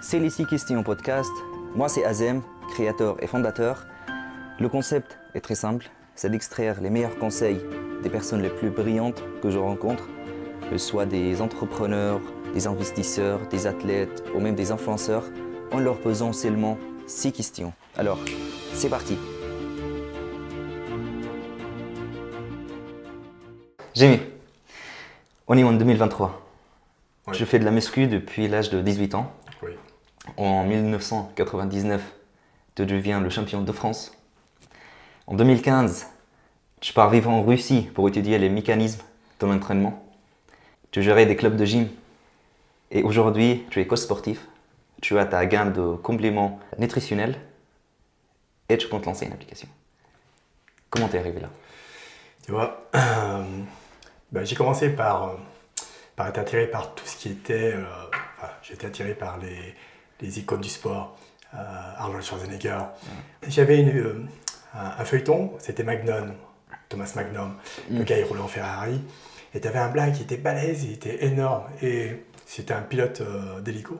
c'est les 6 questions podcast. Moi, c'est Azem, créateur et fondateur. Le concept est très simple, c'est d'extraire les meilleurs conseils des personnes les plus brillantes que je rencontre, que ce soit des entrepreneurs, des investisseurs, des athlètes ou même des influenceurs, en leur posant seulement 6 questions. Alors, c'est parti Jamie, on est en 2023. Ouais. Je fais de la muscu depuis l'âge de 18 ans. En 1999, tu deviens le champion de France. En 2015, tu pars vivre en Russie pour étudier les mécanismes de l'entraînement. Tu gérais des clubs de gym. Et aujourd'hui, tu es coach sportif. Tu as ta gamme de compléments nutritionnels et tu comptes lancer une application. Comment t'es arrivé là? Tu vois, euh, ben, j'ai commencé par, euh, par être attiré par tout ce qui était. euh, enfin, été attiré par les, les icônes du sport, euh, Arnold Schwarzenegger. J'avais euh, un, un feuilleton, c'était Magnum, Thomas Magnum. Le gars, il roulait en Ferrari. Et tu avais un black qui était balèze, il était énorme. Et c'était un pilote euh, d'hélico.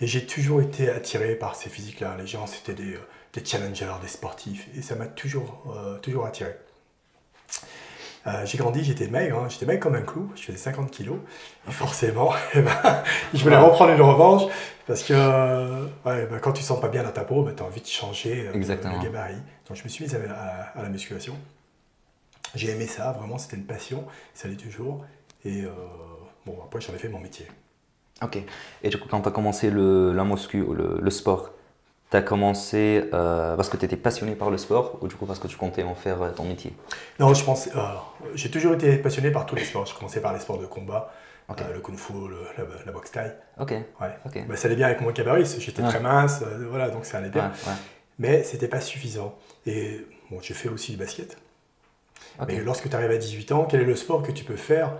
Et j'ai toujours été attiré par ces physiques-là. Les gens, c'était des, euh, des challengers, des sportifs. Et ça m'a toujours, euh, toujours attiré. Euh, j'ai grandi, j'étais maigre, hein, j'étais maigre comme un clou, je faisais 50 kilos. Et forcément, eh ben, je voulais reprendre une revanche parce que euh, ouais, ben, quand tu sens pas bien dans ta peau, tu as envie de changer euh, le gabarit. Donc je me suis mis à, à- à la musculation. J'ai aimé ça, vraiment, c'était une passion, ça l'est toujours. Et euh, bon, après, j'en ai fait mon métier. Ok. Et du coup, quand tu as commencé le, la muscu le sport, tu as commencé euh, parce que tu étais passionné par le sport ou du coup parce que tu comptais en faire euh, ton métier? Non, je pense. euh, j'ai toujours été passionné par tous les sports. Je commençais par les sports de combat, le kung-fu, le- la, la boxe thaï. Ok. Ouais. Ok. Bah, ça allait bien avec mon gabarit, j'étais Ouais. très mince, voilà, donc ça allait bien. ouais. Mais c'était pas suffisant. Et bon, j'ai fait aussi du basket. Ok. Mais lorsque tu arrives à 18 ans, quel est le sport que tu peux faire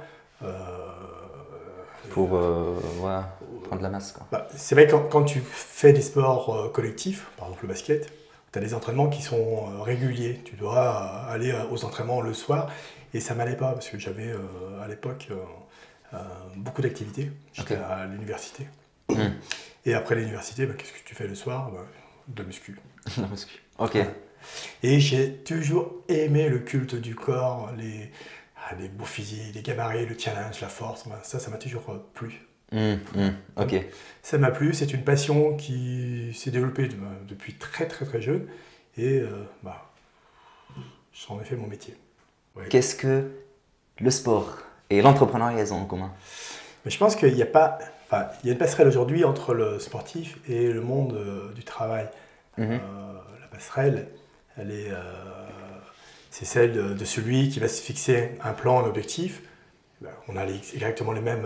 Pour euh, ouais, prendre la masse. Bah, C'est vrai que quand, quand tu fais des sports euh, collectifs, par exemple le basket, tu as des entraînements qui sont euh, réguliers. Tu dois euh, aller aux entraînements le soir. Et ça m'allait pas parce que j'avais euh, à l'époque euh, euh, beaucoup d'activités. J'étais à l'université. Hmm. Et après l'université, bah, qu'est-ce que tu fais le soir? Bah, De muscu. La muscu. Ok. Et j'ai toujours aimé le culte du corps, les, ah, les beaux physiques, les gabarits, le challenge, la force. Bah, Ça, ça m'a toujours plu. Hmm, hmm, Ok. Ça m'a plu, c'est une passion qui s'est développée de- depuis très très très jeune. Et euh, bah, j'en ai fait mon métier. Ouais. Qu'est-ce que le sport et l'entrepreneuriat ont en commun? Mais je pense qu'il n'y a pas. Enfin, il y a une passerelle aujourd'hui entre le sportif et le monde euh, du travail. Mhm. Euh, la passerelle, elle est, euh, c'est celle de, de celui qui va se fixer un plan, un objectif. Ben, on a les- exactement les mêmes,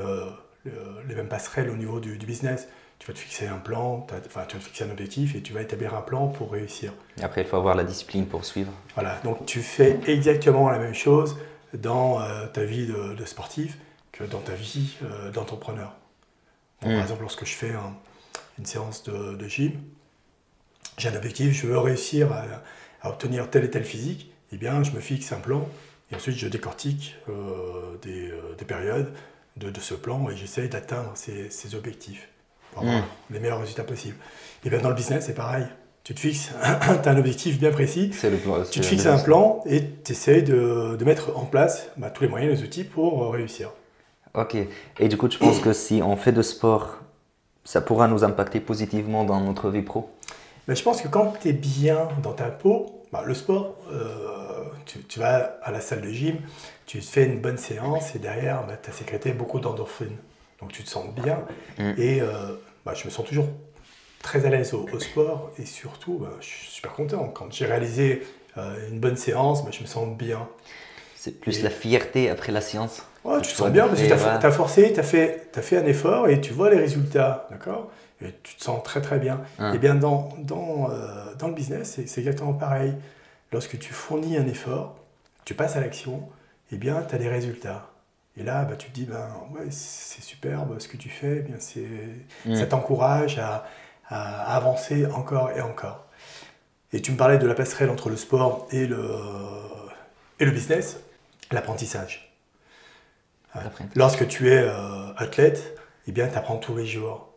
les mêmes passerelles au niveau du, du business. Tu vas te fixer un plan, enfin, tu vas te fixer un objectif et tu vas établir un plan pour réussir. Et après, il faut avoir la discipline pour suivre. Voilà, donc tu fais exactement la même chose dans euh, ta vie de, de sportif que dans ta vie euh, d'entrepreneur. Par exemple, lorsque je fais un- une séance de, de gym, j'ai un objectif, je veux réussir à, à obtenir tel et tel physique, eh bien je me fixe un plan et ensuite je décortique euh, des, euh, des périodes de, de ce plan et j'essaye d'atteindre ces, ces objectifs pour avoir Mm. les meilleurs résultats possibles. Et bien dans le business, c'est pareil. Tu te fixes, tu as un objectif bien précis, C'est le plan. tu te fixes un plan et tu essayes de, de mettre en place bah, tous les moyens, les outils pour euh, réussir. Ok. Et du coup, tu penses que si on fait de sport, ça pourra nous impacter positivement dans notre vie pro? Mais je pense que quand tu es bien dans ta peau, bah, le sport, euh, tu, tu vas à la salle de gym, tu fais une bonne séance et derrière, tu as sécrété beaucoup d'endorphines. Donc tu te sens bien Mm. et euh, bah, je me sens toujours très à l'aise au, au sport et surtout, bah, je suis super content. Quand j'ai réalisé euh, une bonne séance, bah, je me sens bien. C'est plus Et- la fierté après la science. Ouais, tu te sens bien parce que tu as, forcé, tu as, fait t'as fait un effort et tu vois les résultats, d'accord? Tu te sens très très bien. Hein. Et bien dans, dans, euh, dans le business, c'est exactement pareil. Lorsque tu fournis un effort, tu passes à l'action, et bien tu as des résultats. Et là, bah, tu te dis, ben, ouais, c'est superbe ce que tu fais, eh bien, c'est Mm. ça t'encourage à, à avancer encore et encore. Et tu me parlais de la passerelle entre le sport et le, et le business, l'apprentissage. Lorsque tu es euh, athlète, eh bien, tu apprends tous les jours.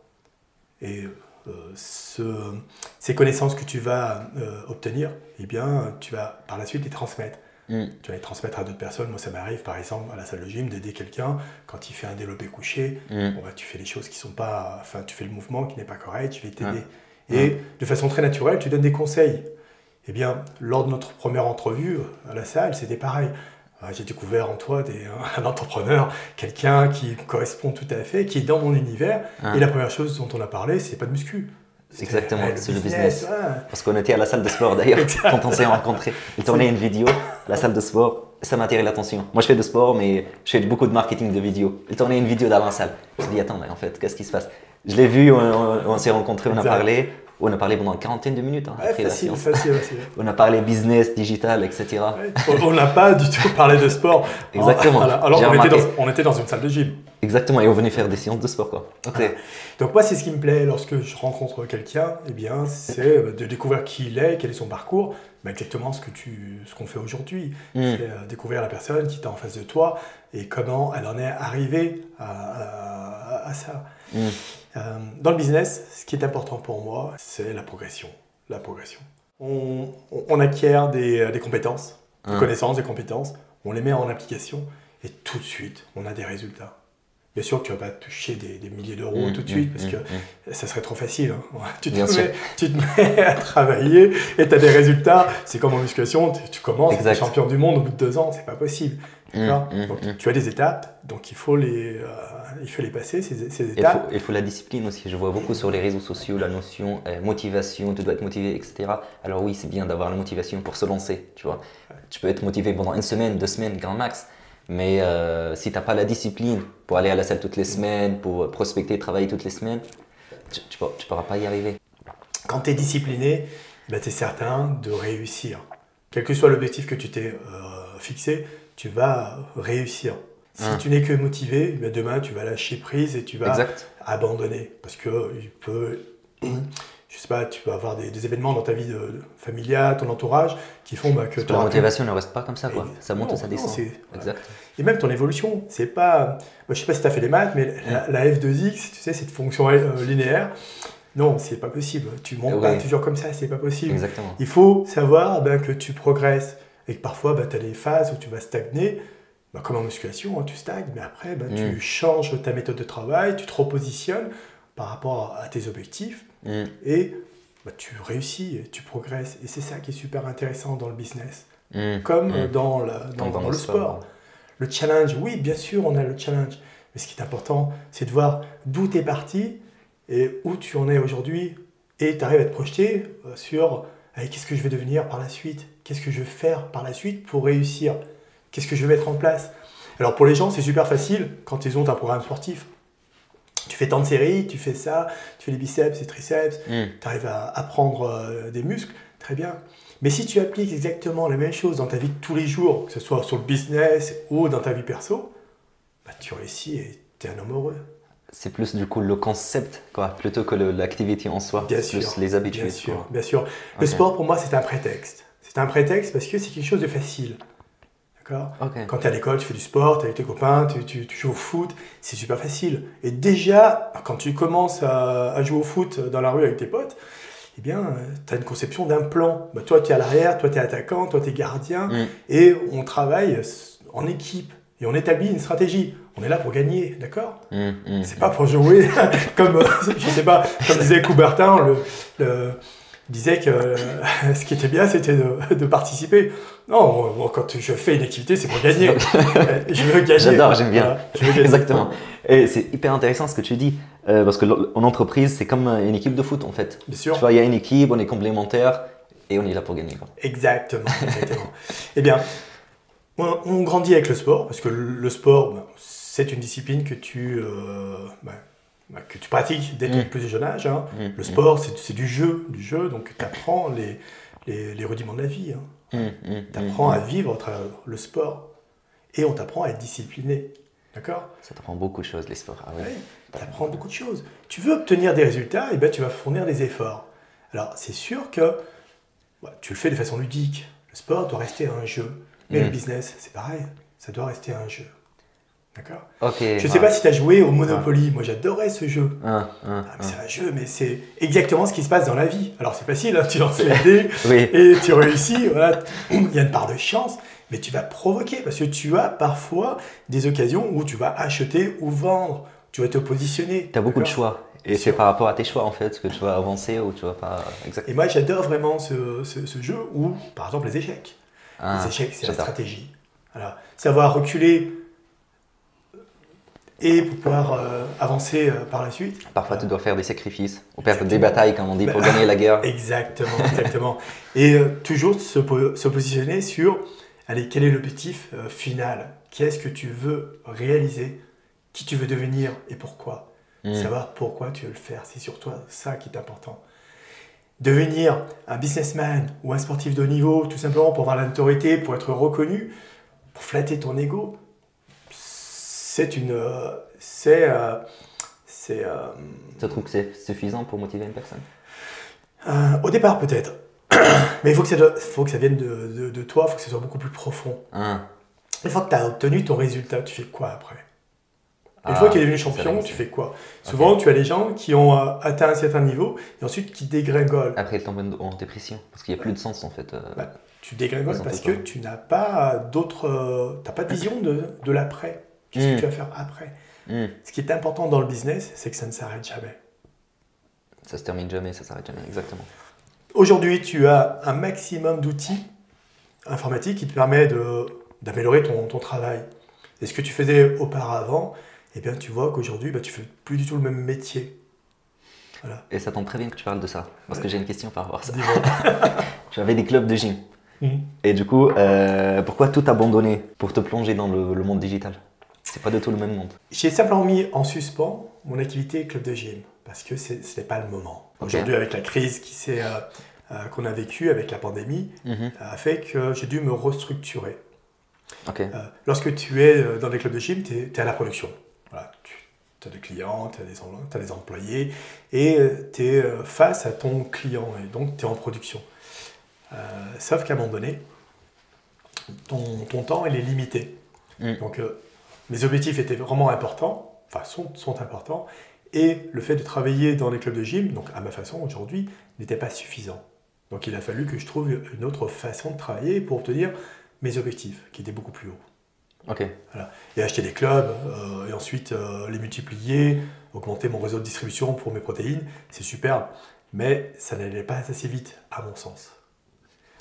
Et euh, euh, ce, ces connaissances que tu vas euh, obtenir, eh bien, tu vas par la suite les transmettre. Mm. Tu vas les transmettre à d'autres personnes. Moi, ça m'arrive, par exemple, à la salle de gym, d'aider quelqu'un quand il fait un développé couché. Mm. Bon, bah, tu fais les choses qui sont pas. Enfin, tu fais le mouvement qui n'est pas correct, je vais t'aider. Ouais. Et de façon très naturelle, tu donnes des conseils. Eh bien, lors de notre première entrevue à la salle, c'était pareil. Euh, J'ai découvert en toi des- un entrepreneur, quelqu'un qui correspond tout à fait, qui est dans mon univers. Ah. Et la première chose dont on a parlé, c'est pas de muscu. Exactement, c'est le business. ouais. Parce qu'on était à la salle de sport d'ailleurs, quand on s'est rencontrés. Il tournait une vidéo, la salle de sport, ça m'a attiré l'attention. Moi je fais de sport, mais je fais beaucoup de marketing de vidéo. Il tournait une vidéo dans la salle. Je me dis, attends, mais en fait, qu'est-ce qui se passe? Je l'ai vu, on, on- on s'est rencontrés, on a parlé. On a parlé pendant une quarantaine de minutes hein, Ouais, après la facile, séance. facile, facile. On a parlé business, digital, etc. Ouais, On n'a pas du tout parlé de sport. Exactement. Voilà. Alors était, dans, on était dans une salle de gym. Exactement, et on venait faire des séances de sport quoi. Ok. Donc moi, c'est ce qui me plaît lorsque je rencontre quelqu'un, eh bien, c'est euh, de découvrir qui il est, quel est son parcours, bah, exactement ce que tu, ce qu'on fait aujourd'hui. Mm. C'est euh, découvrir la personne qui est en face de toi et comment elle en est arrivée à, à- à ça. Mm. Euh, dans le business, ce qui est important pour moi, c'est la progression. La progression. On, acquiert des, des compétences, des Hein. connaissances, des compétences, on les met en application et tout de suite, on a des résultats. Bien sûr que tu vas pas toucher des, des milliers d'euros Mm, tout de suite parce mm, que mm. ça serait trop facile. hein. Tu, te mets, tu te mets à travailler et tu as des résultats. C'est comme en musculation, tu, tu commences, tu es champion du monde au bout de deux ans, c'est pas possible. D'accord Mm, mm, Donc, mm. Tu as des étapes, donc il faut les, euh, il faut les passer, ces, ces Il faut, étapes. il faut la discipline aussi. Je vois beaucoup sur les réseaux sociaux la notion euh, motivation, tu dois être motivé, etc. Alors oui, c'est bien d'avoir la motivation pour se lancer, tu vois. Tu peux être motivé pendant une semaine, deux semaines, grand max. Mais euh, si tu n'as pas la discipline pour aller à la salle toutes les semaines, pour prospecter, travailler toutes les semaines, tu ne pourras pas y arriver. Quand tu es discipliné, tu es certain de réussir. Quel que soit l'objectif que tu t'es euh, fixé, tu vas réussir. Si Hein. tu n'es que motivé, ben demain tu vas lâcher prise et tu vas Exact. abandonner. Parce que il peut, je sais pas, tu peux avoir des, des événements dans ta vie de, de familiale, ton entourage, qui font bah, que la motivation ne reste pas comme ça, quoi. Ça monte Non, et ça descend. Exact. Et même ton évolution, c'est pas. moi, je sais pas si tu as fait les maths, mais la, la F2X, tu sais, cette fonction euh, linéaire, non, c'est pas possible. Tu montes pas toujours comme ça, c'est pas possible. Exactement. Il faut savoir ben, que tu progresses et que parfois tu as des phases où tu vas stagner. Ben, comme en musculation, hein, tu stagnes, mais après Mm. tu changes ta méthode de travail, tu te repositionnes par rapport à tes objectifs Mm. et ben, tu réussis, et tu progresses. Et c'est ça qui est super intéressant dans le business, Mm. comme Mm. euh, dans, la- dans- le sport. Le challenge, oui, bien sûr, on a le challenge. Mais ce qui est important, c'est de voir d'où tu es parti et où tu en es aujourd'hui. Et tu arrives à te projeter euh, sur qu'est-ce que je vais devenir par la suite? Qu'est-ce que je vais faire par la suite pour réussir? Qu'est-ce que je vais mettre en place? Alors pour les gens, c'est super facile quand ils ont un programme sportif. Tu fais tant de séries, tu fais ça, tu fais les biceps, les triceps, Mm. tu arrives à apprendre euh, des muscles, très bien. Mais si tu appliques exactement la même chose dans ta vie de tous les jours, que ce soit sur le business ou dans ta vie perso, bah, tu réussis et tu es un homme heureux. C'est plus du coup le concept, quoi, plutôt que l'activité en soi. Bien C'est sûr. plus les habitudes. Bien sûr, quoi. bien sûr. Le sport, pour moi, c'est un prétexte. C'est un prétexte parce que c'est quelque chose de facile. D'accord? Quand tu es à l'école, tu fais du sport, tu es avec tes copains, tu, tu- tu joues au foot, c'est super facile. Et déjà, quand tu commences à, à jouer au foot dans la rue avec tes potes, eh bien, tu as une conception d'un plan. Bah, toi, tu es à l'arrière, toi, tu es attaquant, toi, tu es gardien. Mm. Et on travaille en équipe. Et on établit une stratégie. On est là pour gagner, d'accord Mm, mm. C'est pas pour jouer comme, euh, je sais pas, comme disait Coubertin, le, disait que euh, ce qui était bien, c'était de, de participer. Non, moi, quand je fais une activité, c'est pour gagner. Euh, je veux gagner. J'adore, j'aime bien. Voilà. Exactement. Et c'est hyper intéressant ce que tu dis, euh, parce que en entreprise, c'est comme une équipe de foot en fait. Bien Tu sûr. vois, il y a une équipe, on est complémentaires et on est là pour gagner. Quoi. Exactement. exactement. eh bien, on, on grandit avec le sport, parce que le, le sport, ben, c'est une discipline que tu, euh, que tu pratiques dès ton Mm. plus jeune âge. hein. Mm, Le mm. sport, c'est du jeu, du jeu, donc tu apprends les, les, les rudiments de la vie. hein. Tu apprends à vivre à travers le sport. Et on t'apprend à être discipliné. D'accord? Ça t'apprend beaucoup de choses, les sports. Ah oui. Tu apprends beaucoup de choses. Tu veux obtenir des résultats, et ben, tu vas fournir des efforts. Alors, c'est sûr que ouais, tu le fais de façon ludique. Le sport doit rester un jeu. Mais le business, c'est pareil. Ça doit rester un jeu. D'accord Ok. Je sais pas si tu as joué au Monopoly. Moi, j'adorais ce jeu. Ah, mais un. c'est un jeu, mais c'est exactement ce qui se passe dans la vie. Alors, c'est facile, hein, tu lances les dés Oui. et tu réussis. Voilà. Il y a une part de chance, mais tu vas provoquer parce que tu as parfois des occasions où tu vas acheter ou vendre. Tu vas te positionner. Tu as beaucoup de choix. Et c'est par rapport à tes choix en fait que tu vas avancer ou tu vas pas. Exact. Et moi, j'adore vraiment ce, ce- ce jeu où, par exemple, les échecs. Ah, les échecs, c'est la stratégie. Voilà. Savoir reculer et pouvoir euh, avancer euh, par la suite. Parfois, tu dois faire des sacrifices ou perdre des batailles, comme on dit, pour Bah, gagner la guerre. Exactement, exactement. Et euh, toujours se, po- se positionner sur, allez, quel est l'objectif final? Qu'est-ce que tu veux réaliser? Qui tu veux devenir et pourquoi? Mm. Savoir pourquoi tu veux le faire, c'est sur toi ça qui est important. Devenir un businessman ou un sportif de haut niveau, tout simplement pour avoir la notoriété, pour être reconnu, pour flatter ton ego, c'est une, euh, c'est, euh, c'est, euh, Tu trouves que c'est suffisant pour motiver une personne Euh, au départ, peut-être. Mais il faut que ça, doit- faut que ça vienne de, de- de toi, il faut que ce soit beaucoup plus profond. Ah, Une fois que tu as obtenu ton résultat, tu fais quoi après? Une Ah, fois que tu es devenu champion, tu fais quoi? Souvent, tu as les gens qui ont euh, atteint un certain niveau et ensuite qui dégringolent. Après, ils tombent en dépression parce qu'il n'y a plus de sens en fait. euh, Bah, Tu dégringoles parce que tu n'as pas d'autres. euh, t'as pas de vision de, de l'après. Tu sais ce Mm. que tu vas faire après. hmm, Ce qui est important dans le business, c'est que ça ne s'arrête jamais. Ça se termine jamais, ça s'arrête jamais, exactement. Aujourd'hui, tu as un maximum d'outils informatiques qui te permet de- d'améliorer ton, ton travail. Et ce que tu faisais auparavant, eh bien, tu vois qu'aujourd'hui, bah, tu fais plus du tout le même métier. Voilà. Et ça tombe très bien que tu parles de ça parce que j'ai une question par rapport à ça. Dis-moi. Tu avais des clubs de gym. Mhm. Et du coup, euh, pourquoi tout abandonner pour te plonger dans le, le monde digital? C'est pas du tout le même monde. J'ai simplement mis en suspens mon activité club de gym parce que ce n'est pas le moment. Aujourd'hui, avec la crise qui s'est, euh, euh, qu'on a vécue avec la pandémie, Mhm, a fait que j'ai dû me restructurer. Euh, lorsque tu es dans des clubs de gym, tu es, à la production. Voilà, tu as des clients, tu as, des des employés, et tu es face à ton client, et donc tu es en production. Sauf qu'à un moment donné, ton, ton temps il est limité. Mm. Donc mes objectifs étaient vraiment importants, enfin sont, sont importants, et le fait de travailler dans les clubs de gym, donc à ma façon aujourd'hui, n'était pas suffisant. Donc il a fallu que je trouve une autre façon de travailler pour obtenir mes objectifs, qui étaient beaucoup plus hauts. Ok. Et acheter des clubs, euh, et ensuite euh, les multiplier, augmenter mon réseau de distribution pour mes protéines, c'est superbe. Mais ça n'allait pas assez vite, à mon sens.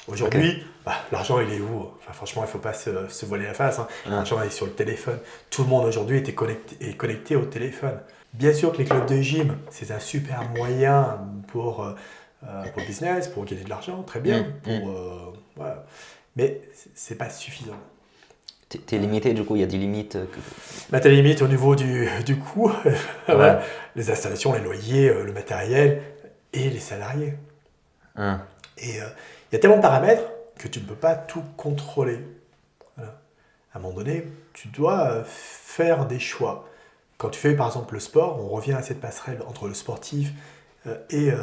Aujourd'hui, bah, l'argent, il est où? Enfin, Franchement, il ne faut pas se, se voiler la face. hein. Ah. L'argent est sur le téléphone. Tout le monde aujourd'hui était connecté, est connecté au téléphone. Bien sûr que les clubs de gym, c'est un super moyen pour, euh, euh, pour le business, pour gagner de l'argent, très bien. Mm, Pour, euh, voilà. Mais c'est pas suffisant. T'es- T'es limité, du coup, il y a des limites. que- Bah, t'as les limites au niveau du, du coût, Ouais. Les installations, les loyers, le matériel et les salariés. Hein. Et euh, il y a tellement de paramètres que tu ne peux pas tout contrôler. Voilà. À un moment donné, tu dois euh, faire des choix. Quand tu fais par exemple le sport, on revient à cette passerelle entre le sportif euh, et euh,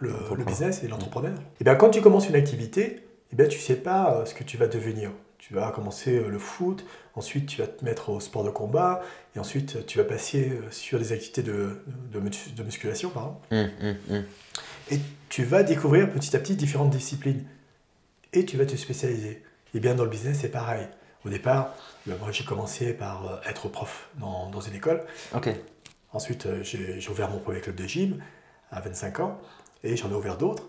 le, business et l'entrepreneur. Et bien quand tu commences une activité, et bien tu sais pas ce que tu vas devenir. Tu vas commencer le foot, ensuite tu vas te mettre au sport de combat, et ensuite tu vas passer sur des activités de, de, mus- de musculation, pardon. Hum. Et tu vas découvrir petit à petit différentes disciplines. Et tu vas te spécialiser. Et bien dans le business, c'est pareil. Au départ, ben, moi j'ai commencé par euh, être prof dans, dans une école. Ensuite, euh, j'ai j'ai ouvert mon premier club de gym à 25 ans. Et j'en ai ouvert d'autres.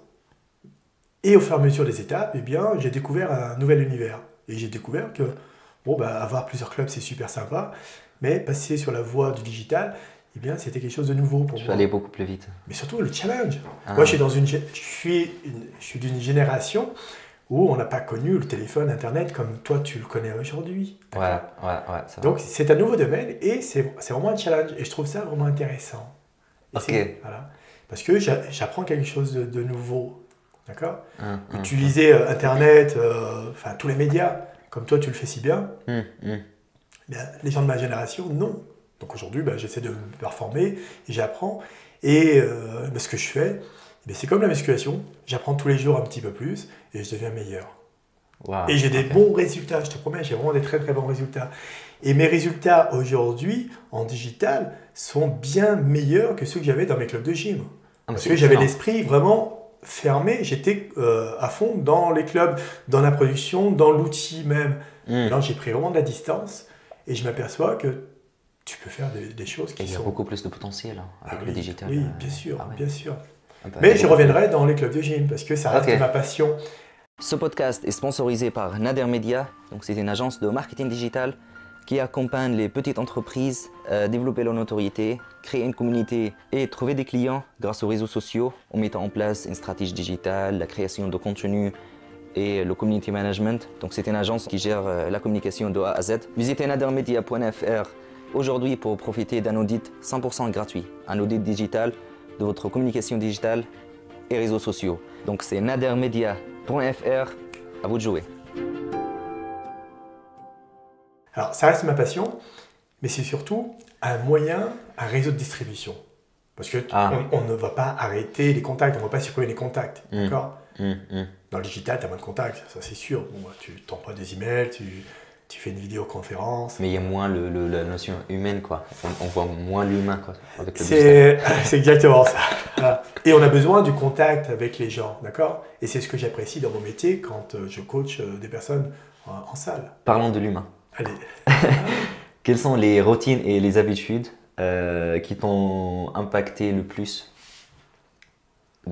Et au fur et à mesure des étapes, eh bien, j'ai découvert un nouvel univers. Et j'ai découvert que bon, bah, avoir plusieurs clubs, c'est super sympa. Mais passer sur la voie du digital, eh bien, c'était quelque chose de nouveau pour Je moi. aller beaucoup plus vite. Mais surtout le challenge. Ah. Moi, je suis dans une, gé- je suis, une- je suis d'une génération où on n'a pas connu le téléphone, Internet comme toi tu le connais aujourd'hui. Ouais, ouais, ouais. Donc c'est un nouveau domaine et c'est c'est vraiment un challenge et je trouve ça vraiment intéressant. Et Ok. c'est- Voilà. Parce que j'a- j'apprends quelque chose de, de nouveau. D'accord Hum, hum, Utiliser euh, Internet, euh, enfin tous les médias, comme toi tu le fais si bien, hum, hum. Bien, les gens de ma génération, non. Donc aujourd'hui, ben, j'essaie de me performer et j'apprends. Et euh, ben, ce que je fais, ben, c'est comme la musculation. J'apprends tous les jours un petit peu plus et je deviens meilleur. Wow, Et j'ai des bons résultats, je te promets, j'ai vraiment des très très bons résultats. Et mes résultats aujourd'hui en digital sont bien meilleurs que ceux que j'avais dans mes clubs de gym. Ah, Parce que j'avais l'esprit vraiment fermé, j'étais euh, à fond dans les clubs, dans la production, dans l'outil même. Hmm. Maintenant, j'ai pris vraiment de la distance et je m'aperçois que tu peux faire des, des choses Et qui il y a sont. beaucoup plus de potentiel hein, Ah avec oui, le digital. Oui, euh, bien sûr, ah ouais. bien sûr. Mais je reviendrai dans les clubs de gym parce que ça reste ma passion. Ce podcast est sponsorisé par Nader Media. Donc c'est une agence de marketing digital qui accompagne les petites entreprises à développer leur notoriété, créer une communauté et trouver des clients grâce aux réseaux sociaux en mettant en place une stratégie digitale, la création de contenu et le community management. Donc c'est une agence qui gère euh, la communication de A à Z. Visitez nadermedia.fr aujourd'hui pour profiter d'un audit 100% gratuit, un audit digital de votre communication digitale et réseaux sociaux. Donc c'est nadermedia.fr, à vous de jouer. Alors, ça reste ma passion, mais c'est surtout un moyen, un réseau de distribution. Parce que Ah. on, on ne va pas arrêter les contacts, on ne va pas supprimer les contacts. Mm. D'accord? Hum, hum. Dans le digital, tu as moins de contacts, ça c'est sûr. Bon, bah, tu t'envoies des emails, tu, tu fais une vidéoconférence. Mais il y a moins le, le- la notion humaine, quoi. On, on voit moins l'humain, quoi. C'est exactement ça. Voilà. Et on a besoin du contact avec les gens, d'accord? Et c'est ce que j'apprécie dans mon métier quand euh, je coach euh, des personnes en, en salle. Parlons de l'humain. Allez, Quelles sont les routines et les habitudes euh, qui t'ont impacté le plus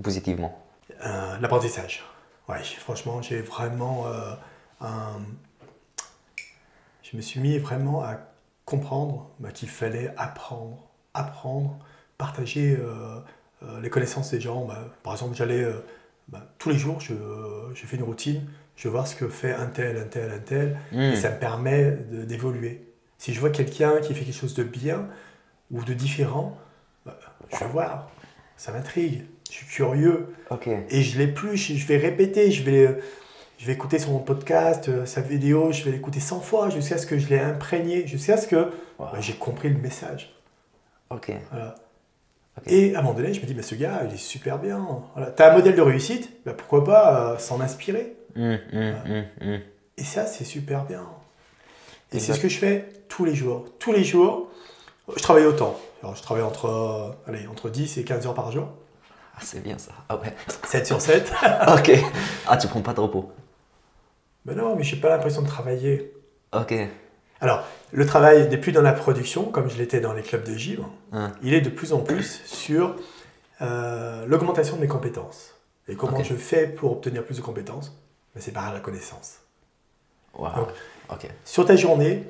positivement? Euh, L'apprentissage. Ouais, franchement, j'ai vraiment euh, un- Je me suis mis vraiment à comprendre bah, qu'il fallait apprendre, apprendre, partager euh, euh, les connaissances des gens. Bah, par exemple, j'allais euh, bah, tous les jours, je, je fais une routine, je vais voir ce que fait un tel, un tel, un tel, et Hum. ça me permet d'évoluer. Si je vois quelqu'un qui fait quelque chose de bien ou de différent, bah, je vais voir, ça m'intrigue, je suis curieux. Et je l'ai plus, je, vais répéter, je vais, je vais écouter son podcast, euh, sa vidéo, je vais l'écouter 100 fois jusqu'à ce que je l'ai imprégné, jusqu'à ce que Wow. bah, j'ai compris le message. Ok. Voilà. Ok. Et à un moment donné, je me dis, mais ce gars, il est super bien. Voilà. Tu as un modèle de réussite, bah, pourquoi pas euh, s'en inspirer Hum, hum, hum. Et ça, c'est super bien. Et c'est ce que je fais tous les jours. Tous les jours, je travaille autant. Alors, je travaille entre, euh, allez, entre 10 et 15 heures par jour, Ah, c'est bien ça. Ah ouais. 7 sur 7. ok. Ah, tu prends pas de repos. Mais non, mais j'ai pas l'impression de travailler. Ok. Alors, le travail n'est plus dans la production, comme je l'étais dans les clubs de gym. Hein. Il est de plus en plus sur euh, l'augmentation de mes compétences. Et comment je fais pour obtenir plus de compétences? Ben, C'est par la connaissance. Wow. Donc. Sur ta journée,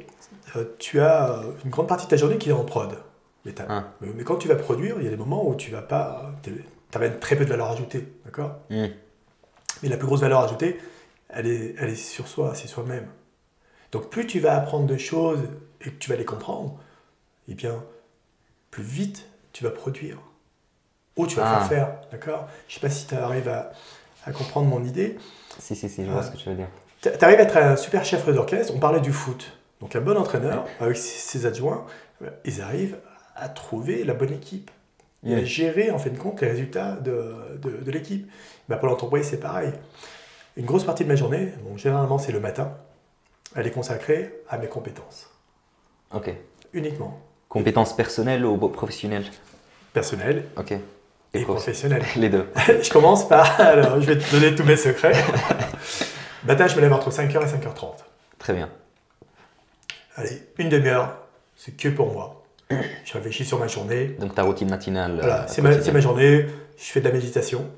euh, tu as euh, une grande partie de ta journée qui est en prod. Mais, Hein. mais- mais quand tu vas produire, il y a des moments où tu vas pas, tu as très peu de valeur ajoutée, d'accord? Hum. Mais la plus grosse valeur ajoutée, elle est, elle est sur soi, c'est soi-même. Donc plus tu vas apprendre de choses et que tu vas les comprendre, eh bien, plus vite tu vas produire. Ou tu vas Ah. faire faire, d'accord? Je sais pas si tu arrives à, à comprendre mon idée. Si, si, si, je vois ce que tu veux dire. Tu arrives à être un super chef d'orchestre, on parlait du foot. Donc un bon entraîneur, avec ses adjoints, euh, ils arrivent à trouver la bonne équipe et à gérer en fin de compte les résultats de, de- de l'équipe. Bah, pour l'entreprise, c'est pareil. Une grosse partie de ma journée, bon, généralement c'est le matin, elle est consacrée à mes compétences. Ok. Uniquement. Compétences personnelles ou professionnelles? Personnelles Ok. et prof- professionnelles. Les deux. je commence par, alors je vais te donner tous mes secrets. matin, je me lève entre 5h et 5h30. Très bien. Allez, une demi-heure, c'est que pour moi. Je réfléchis sur ma journée. Donc ta routine matinale. Voilà, euh, c'est ma, c'est ma journée, je fais de la méditation.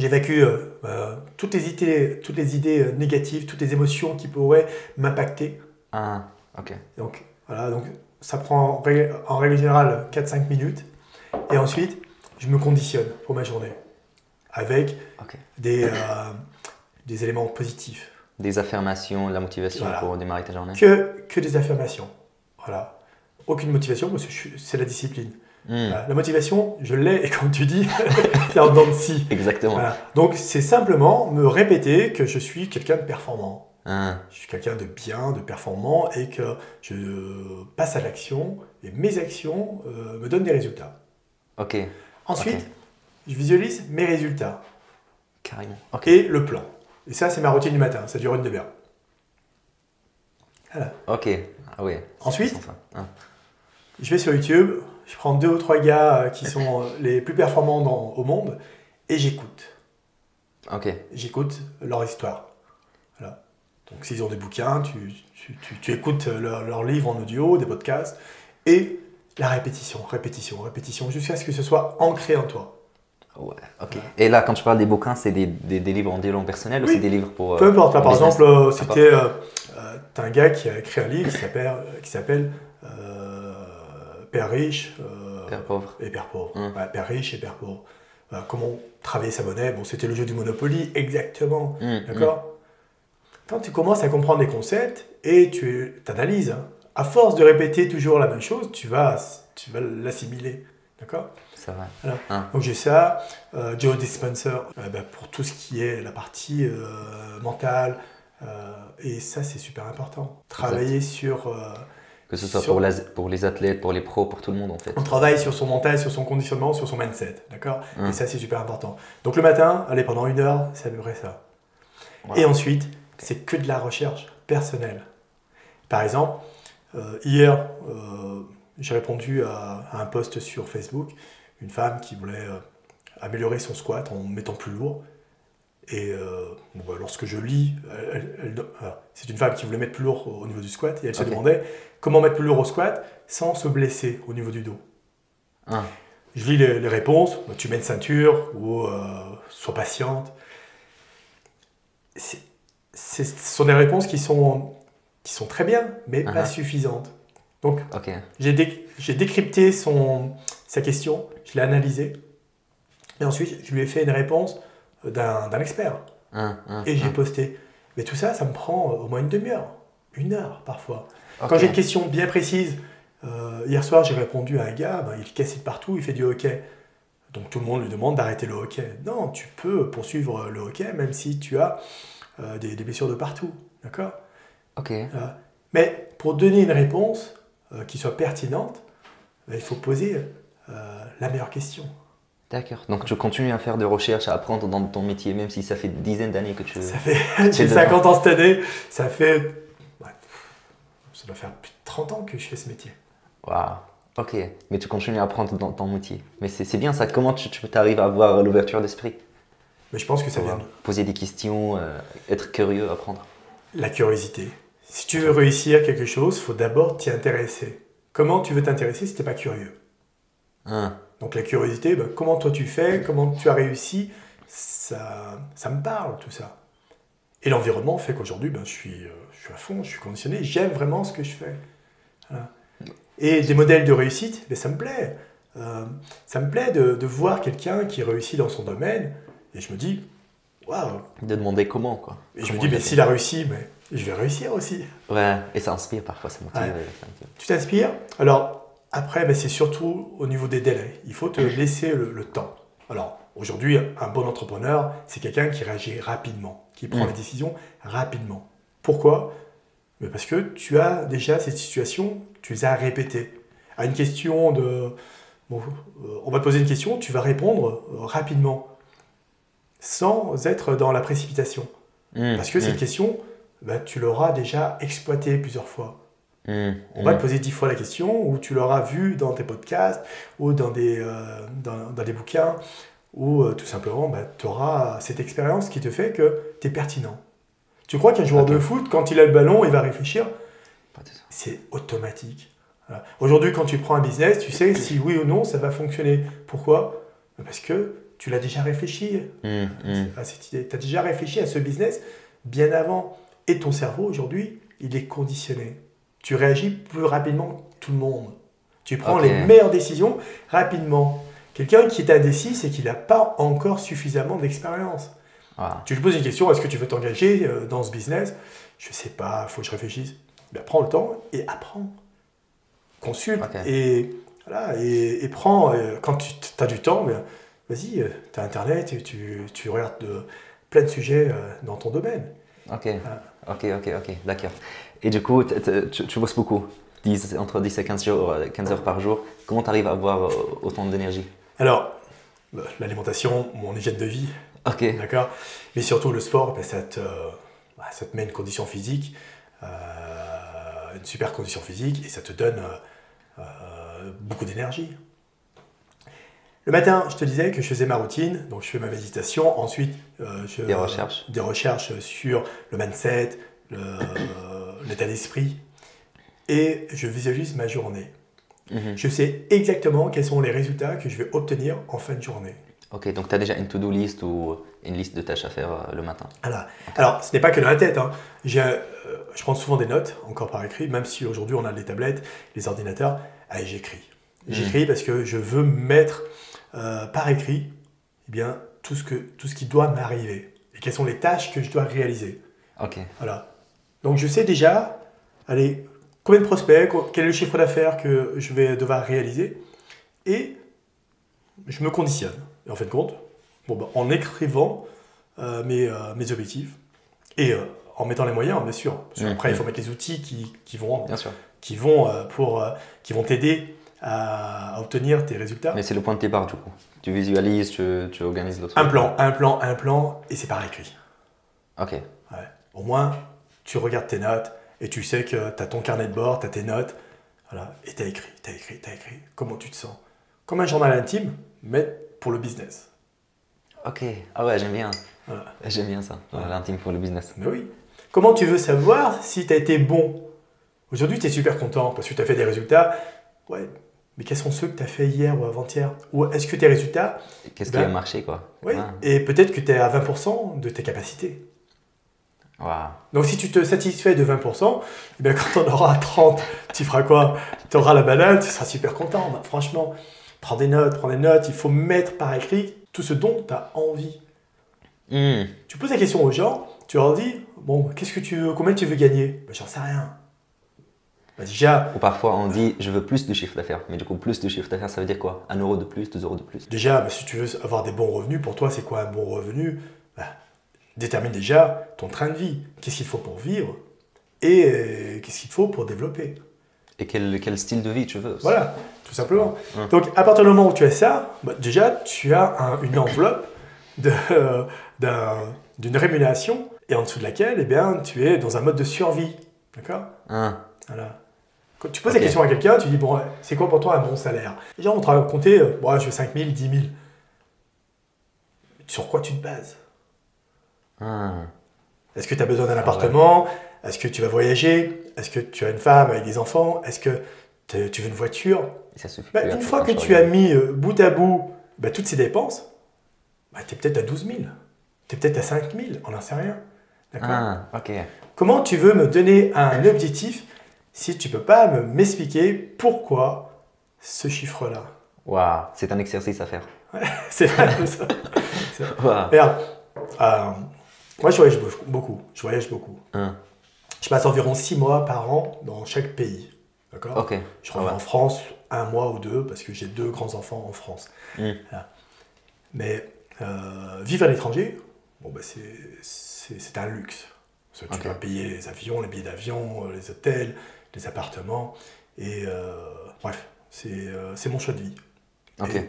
J'évacue euh, euh, toutes, les idées, toutes les idées euh, négatives, toutes les émotions qui pourraient m'impacter. Ah, ok. Donc, voilà, donc ça prend en règle, générale 4-5 minutes. Et ensuite, je me conditionne pour ma journée avec des, euh, des éléments positifs. Des affirmations, la motivation Voilà. pour démarrer ta journée. Que, que des affirmations. Voilà. Aucune motivation parce que c'est la discipline. Hmm, Voilà. La motivation, je l'ai, et comme tu dis, c'est en dents de scie. Exactement. Voilà. Donc, c'est simplement me répéter que je suis quelqu'un de performant. Ah, Je suis quelqu'un de bien, de performant, et que je passe à l'action, et mes actions euh, me donnent des résultats. ok. Ensuite, je visualise mes résultats Carrément. Ok. et le plan. Et ça, c'est ma routine du matin. Ça dure une demi-heure. Voilà. Ok. Ah c'est Ensuite. Ah. Je vais sur YouTube, je prends deux ou trois gars euh, qui sont euh, les plus performants dans- au monde et j'écoute. Ok. J'écoute leur histoire. Voilà. Donc s'ils ont des bouquins, tu, tu- tu- tu écoutes leurs leurs livres en audio, des podcasts et la répétition, répétition, répétition, jusqu'à ce que ce soit ancré en toi. Ouais, ok. Et là, quand tu parles des bouquins, c'est des, des, des livres en développement personnel ou c'est des livres pour. euh, Peu importe, là par exemple, euh, c'était euh, euh, t'as un gars qui a écrit un livre qui s'appelle qui s'appelle euh, Père riche euh, Père pauvre. et Père pauvre. Hum. Ouais, Père riche et Père pauvre. Voilà, comment travailler sa monnaie? Bon, c'était le jeu du Monopoly, exactement. Hum, D'accord? Quand tu commences à comprendre les concepts et tu analyses, à force de répéter toujours la même chose, tu vas, tu vas l'assimiler. D'accord? Hum. Voilà. Hein. Donc j'ai ça, euh, Joe Dispenser euh, ben, pour tout ce qui est la partie euh, mentale. euh, et ça, c'est super important. Travailler sur. Que ce soit Sur- pour, la- pour les athlètes, pour les pros, pour tout le monde en fait. on travaille sur son mental, sur son conditionnement, sur son mindset. D'accord? Hum. Et ça, c'est super important. Donc le matin, allez, pendant une heure, c'est à peu près ça. Et ensuite, c'est que de la recherche personnelle. Par exemple, euh, hier, euh, j'ai répondu à, à un post sur Facebook, une femme qui voulait euh, améliorer son squat en mettant plus lourd. Et euh, bon, bah, lorsque je lis, elle- elle- elle- alors, c'est une femme qui voulait mettre plus lourd au, au niveau du squat et elle se demandait comment mettre plus lourd au squat sans se blesser au niveau du dos. Ah. Je lis les, les réponses, bah, tu mets une ceinture ou euh, sois patiente. C'est- c'est- Ce sont des réponses qui sont, qui sont très bien, mais pas Uh-huh. suffisantes. Donc, Ok. j'ai dé- j'ai décrypté son, sa question, je l'ai analysée, et ensuite, je lui ai fait une réponse d'un expert, Hein, hein, et j'ai hein. posté. Mais tout ça, ça me prend au moins une demi-heure, une heure parfois. Quand j'ai une question bien précise, euh, hier soir j'ai répondu à un gars, ben, il cassé de partout, il fait du hockey. Donc tout le monde lui demande d'arrêter le hockey. Non, tu peux poursuivre le hockey même si tu as euh, des, des blessures de partout. D'accord? Ok. Mais pour donner une réponse euh, qui soit pertinente, ben, il faut poser euh, la meilleure question. D'accord. Donc tu continues à faire des recherches, à apprendre dans ton métier, même si ça fait des dizaines d'années que tu. Ça fait, j'ai dedans. 50 ans cette année, ça fait, ouais, ça doit faire plus de 30 ans que je fais ce métier. Waouh. Ok. Mais tu continues à apprendre dans ton métier. Mais c'est c'est bien ça. Comment tu tu arrives à avoir l'ouverture d'esprit? Mais je pense que ça vient euh, Poser des questions, euh, être curieux, apprendre. La curiosité. Si tu veux réussir à quelque chose, il faut d'abord t'y intéresser. Comment tu veux t'intéresser si tu n'es pas curieux? Hein. Donc la curiosité, ben, comment toi tu fais, comment tu as réussi, ça, ça me parle tout ça. Et l'environnement fait qu'aujourd'hui, ben, je, suis, euh, je suis à fond, je suis conditionné, j'aime vraiment ce que je fais. Voilà. Et des modèles de réussite, ben, ça me plaît. Euh, ça me plaît de, de voir quelqu'un qui réussit dans son domaine, et je me dis, waouh, De demander comment quoi. et je me dis, mais fait. s'il a réussi, mais je vais réussir aussi. Ouais. Et ça inspire parfois, ça motive. Ouais. euh. Tu t'inspires? Alors, après, ben, c'est surtout au niveau des délais. Il faut te laisser le, le temps. Alors, aujourd'hui, un bon entrepreneur, c'est quelqu'un qui réagit rapidement, qui prend Mm. les décisions rapidement. Pourquoi? Mais Parce que tu as déjà cette situation, tu les as répétées. À une question de... Bon, euh, on va te poser une question, tu vas répondre euh, rapidement, sans être dans la précipitation. Mmh, Parce que mmh, cette question, ben, tu l'auras déjà exploitée plusieurs fois. Mmh, On va mmh. te poser dix fois la question, ou tu l'auras vu dans tes podcasts, ou dans des, euh, dans, dans des bouquins, ou euh, tout simplement, tu auras cette expérience qui te fait que tu es pertinent. Tu crois qu'un joueur de foot, quand il a le ballon, il va réfléchir? C'est automatique. Voilà. Aujourd'hui, quand tu prends un business, tu sais si oui ou non ça va fonctionner. Pourquoi? Parce que tu l'as déjà réfléchi mmh. à cette idée. Tu as déjà réfléchi à ce business bien avant. Et ton cerveau, aujourd'hui, il est conditionné. Tu réagis plus rapidement que tout le monde. Tu prends les meilleures décisions rapidement. Quelqu'un qui est indécis, c'est qu'il n'a pas encore suffisamment d'expérience. Waouh. Tu lui poses une question, est-ce que tu veux t'engager euh, dans ce business? Je sais pas, il faut que je réfléchisse. Ben, prends le temps et apprends. Consulte et, voilà, et, et prends, euh, quand tu as du temps, ben, vas-y, tu as Internet et tu, tu regardes de, plein de sujets euh, dans ton domaine. Ok, ok, ok, ok, d'accord. Et du coup, tu, tu bosses beaucoup, 10, entre 10 et 15, jours, euh, 15 heures par jour. Comment tu arrives à avoir euh, autant d'énergie? Alors, bah, l'alimentation, mon hygiène de vie, Ok. D'accord? Mais surtout, le sport, ben, ça, te, bah, ça te met une condition physique, euh, une super condition physique, et ça te donne euh, euh, beaucoup d'énergie. Le matin, je te disais que je faisais ma routine, donc je fais ma méditation, ensuite euh, je, Des recherches. des recherches sur le mindset, le- l'état d'esprit, et je visualise ma journée. Mhm. Je sais exactement quels sont les résultats que je vais obtenir en fin de journée. Ok, donc tu as déjà une to-do list ou une liste de tâches à faire euh, le matin. Voilà. Alors, ce n'est pas que dans la tête. hein. Euh, je prends souvent des notes, encore par écrit, même si aujourd'hui on a les tablettes, les ordinateurs. Allez, j'écris. J'écris parce que je veux mettre euh, par écrit eh bien, tout, ce que, tout ce qui doit m'arriver et quelles sont les tâches que je dois réaliser. Ok. Voilà. Donc, je sais déjà, allez, combien de prospects, quel est le chiffre d'affaires que je vais devoir réaliser et je me conditionne. Et en fin de compte, bon, bah, en écrivant euh, mes, euh, mes objectifs et euh, en mettant les moyens, bien sûr. Parce Mhm. qu'après, il faut mettre les outils qui, qui vont, Bien sûr. qui vont, pour, qui vont t'aider à, à obtenir tes résultats. Mais c'est le point de départ du coup. Tu visualises, tu, tu organises l'autre. Un plan, un plan, un plan, et c'est par écrit. Ok. Ouais. Au moins, tu regardes tes notes et tu sais que tu as ton carnet de bord, tu as tes notes. Voilà. Et tu as écrit, tu as écrit, tu as écrit. Comment tu te sens? Comme un journal intime, mais pour le business. Ok. Ah ouais, j'aime bien. Voilà. J'aime bien ça. Ouais. L'intime pour le business. Mais oui. Comment tu veux savoir si tu as été bon? Aujourd'hui, tu es super content parce que tu as fait des résultats. Ouais. Mais quels sont ceux que tu as fait hier ou avant-hier? Ou est-ce que tes résultats, Qu'est-ce Ben, qui a marché quoi? oui, Ah. et peut-être que tu es à 20% de tes capacités. Donc si tu te satisfais de 20%, eh bien, quand on aura 30, tu feras quoi? Tu auras la banane, tu seras super content. Bah, franchement, prends des notes, prends des notes. Il faut mettre par écrit tout ce dont tu as envie. Hmm. Tu poses la question aux gens, tu leur dis, bon, qu'est-ce que tu veux, combien tu veux gagner? Bah, J'en sais rien. Bah, déjà, Ou parfois on dit je veux plus de chiffre d'affaires. Mais du coup, plus de chiffre d'affaires, ça veut dire quoi? Un euro de plus, deux euros de plus déjà si tu veux avoir des bons revenus, pour toi, c'est quoi un bon revenu? Détermine déjà ton train de vie. Qu'est-ce qu'il faut pour vivre et euh, qu'est-ce qu'il faut pour développer. Et quel, quel style de vie tu veux aussi. Voilà, tout simplement. Donc, à partir du moment où tu as ça, bah, déjà, tu as un- une enveloppe euh, d'une rémunération et en dessous de laquelle, eh bien, tu es dans un mode de survie. D'accord? Ah. Voilà. Quand tu poses la question à quelqu'un, tu dis, bon, c'est quoi pour toi un bon salaire? Les gens vont te raconter, euh, bon, je veux 5 000, 10 000. Sur quoi tu te bases? Ah. Est-ce que tu as besoin d'un appartement? Est-ce que tu vas voyager? Est-ce que tu as une femme avec des enfants? Est-ce que tu veux une voiture? Ça suffit. Bah, une fois que tu as mis euh, bout à bout bah, toutes ces dépenses, bah, tu es peut-être à 12 000. Tu es peut-être à 5 000, on n'en sait rien. D'accord? Ah. Comment tu veux me donner un objectif si tu peux pas me- m'expliquer pourquoi ce chiffre-là? Waouh, c'est un exercice à faire. C'est vrai ça. Waouh. Regarde, euh, moi je voyage be- beaucoup. Je voyage beaucoup. Hein. Je passe environ 6 mois par an dans chaque pays. D'accord? Ok. Je reviens Ah ouais. en France un mois ou deux parce que j'ai deux grands-enfants en France. Mm. Voilà. Mais euh, vivre à l'étranger, bon, bah, c'est- un luxe. Parce que tu Ok. dois payer les avions, les billets d'avion, euh, les hôtels, les appartements. Et euh, bref, c'est euh, mon choix de vie. Ok. Et,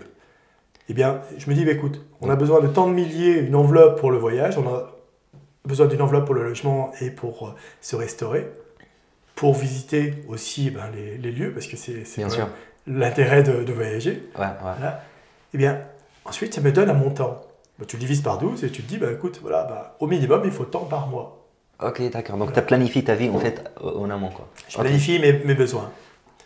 eh bien, je me dis, bah, écoute, on a besoin de tant de milliers, une enveloppe pour le voyage, on a besoin d'une enveloppe pour le logement et pour euh, se restaurer, pour visiter aussi ben, les, les lieux, parce que c'est l'intérêt de, de voyager. Ouais, ouais. Voilà. Eh bien, ensuite, ça me donne un montant. Tu le divises par 12 et tu te dis, bah, écoute, voilà, bah, au minimum, il faut tant par mois. Ok, d'accord. Donc tu as planifié ta vie en fait en amont quoi. Je planifie mes, mes besoins.